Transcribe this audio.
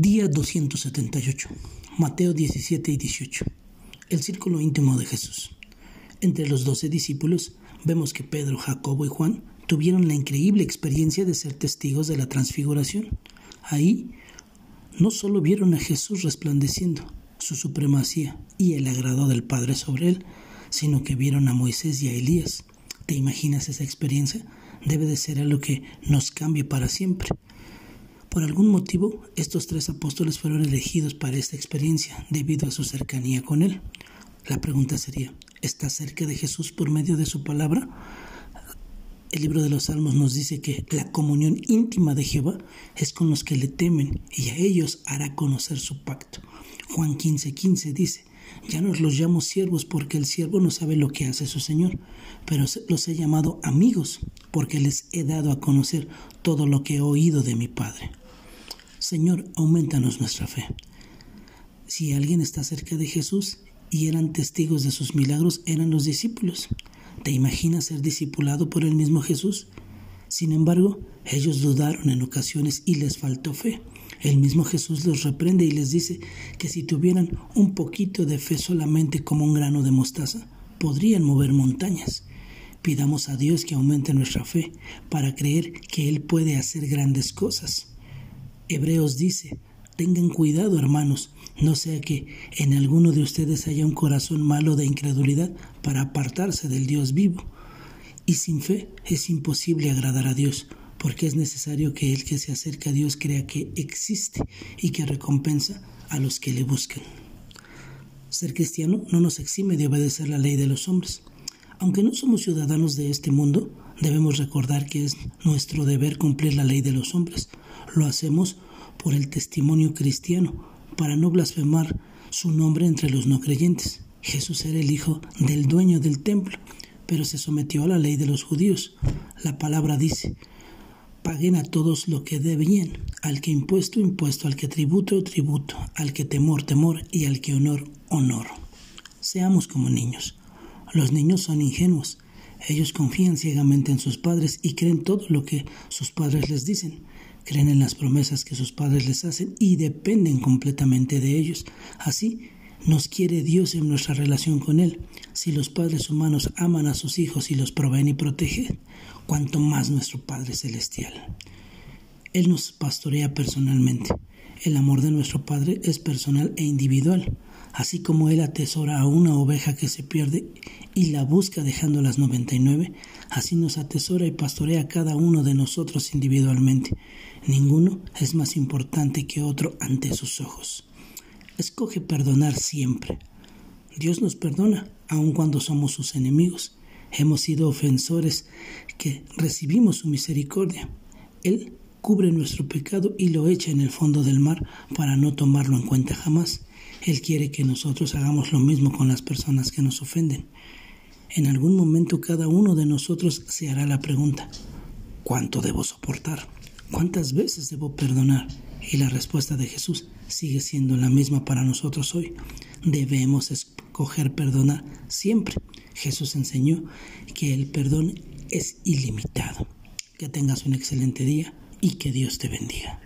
Día 278. Mateo 17 y 18. El círculo íntimo de Jesús. Entre los doce discípulos vemos que Pedro, Jacobo y Juan tuvieron la increíble experiencia de ser testigos de la transfiguración. Ahí no solo vieron a Jesús resplandeciendo, su supremacía y el agrado del Padre sobre él, sino que vieron a Moisés y a Elías. ¿Te imaginas esa experiencia? Debe de ser algo que nos cambie para siempre. Por algún motivo, estos tres apóstoles fueron elegidos para esta experiencia debido a su cercanía con Él. La pregunta sería, ¿está cerca de Jesús por medio de su palabra? El libro de los Salmos nos dice que la comunión íntima de Jehová es con los que le temen y a ellos hará conocer su pacto. Juan 15:15 15 dice, ya no los llamo siervos porque el siervo no sabe lo que hace su Señor, pero los he llamado amigos porque les he dado a conocer todo lo que he oído de mi Padre. Señor, aumentanos nuestra fe. Si alguien está cerca de Jesús y eran testigos de sus milagros, eran los discípulos. ¿Te imaginas ser discipulado por el mismo Jesús? Sin embargo, ellos dudaron en ocasiones y les faltó fe. El mismo Jesús los reprende y les dice que si tuvieran un poquito de fe solamente como un grano de mostaza, podrían mover montañas. Pidamos a Dios que aumente nuestra fe para creer que Él puede hacer grandes cosas. Hebreos dice, tengan cuidado hermanos, no sea que en alguno de ustedes haya un corazón malo de incredulidad para apartarse del Dios vivo. Y sin fe es imposible agradar a Dios, porque es necesario que el que se acerca a Dios crea que existe y que recompensa a los que le buscan. Ser cristiano no nos exime de obedecer la ley de los hombres. Aunque no somos ciudadanos de este mundo, debemos recordar que es nuestro deber cumplir la ley de los hombres. Lo hacemos por el testimonio cristiano, para no blasfemar su nombre entre los no creyentes. Jesús era el hijo del dueño del templo, pero se sometió a la ley de los judíos. La palabra dice, paguen a todos lo que debían, al que impuesto, impuesto, al que tributo, tributo, al que temor, temor y al que honor, honor. Seamos como niños. Los niños son ingenuos. Ellos confían ciegamente en sus padres y creen todo lo que sus padres les dicen. Creen en las promesas que sus padres les hacen y dependen completamente de ellos. Así nos quiere Dios en nuestra relación con Él. Si los padres humanos aman a sus hijos y los proveen y protegen, cuanto más nuestro Padre Celestial. Él nos pastorea personalmente. El amor de nuestro Padre es personal e individual. Así como Él atesora a una oveja que se pierde y la busca dejando las 99, así nos atesora y pastorea a cada uno de nosotros individualmente. Ninguno es más importante que otro ante sus ojos. Escoge perdonar siempre. Dios nos perdona, aun cuando somos sus enemigos. Hemos sido ofensores que recibimos su misericordia. Él cubre nuestro pecado y lo echa en el fondo del mar para no tomarlo en cuenta jamás. Él quiere que nosotros hagamos lo mismo con las personas que nos ofenden. En algún momento cada uno de nosotros se hará la pregunta, ¿cuánto debo soportar? ¿Cuántas veces debo perdonar? Y la respuesta de Jesús sigue siendo la misma para nosotros hoy. Debemos escoger perdonar siempre. Jesús enseñó que el perdón es ilimitado. Que tengas un excelente día y que Dios te bendiga.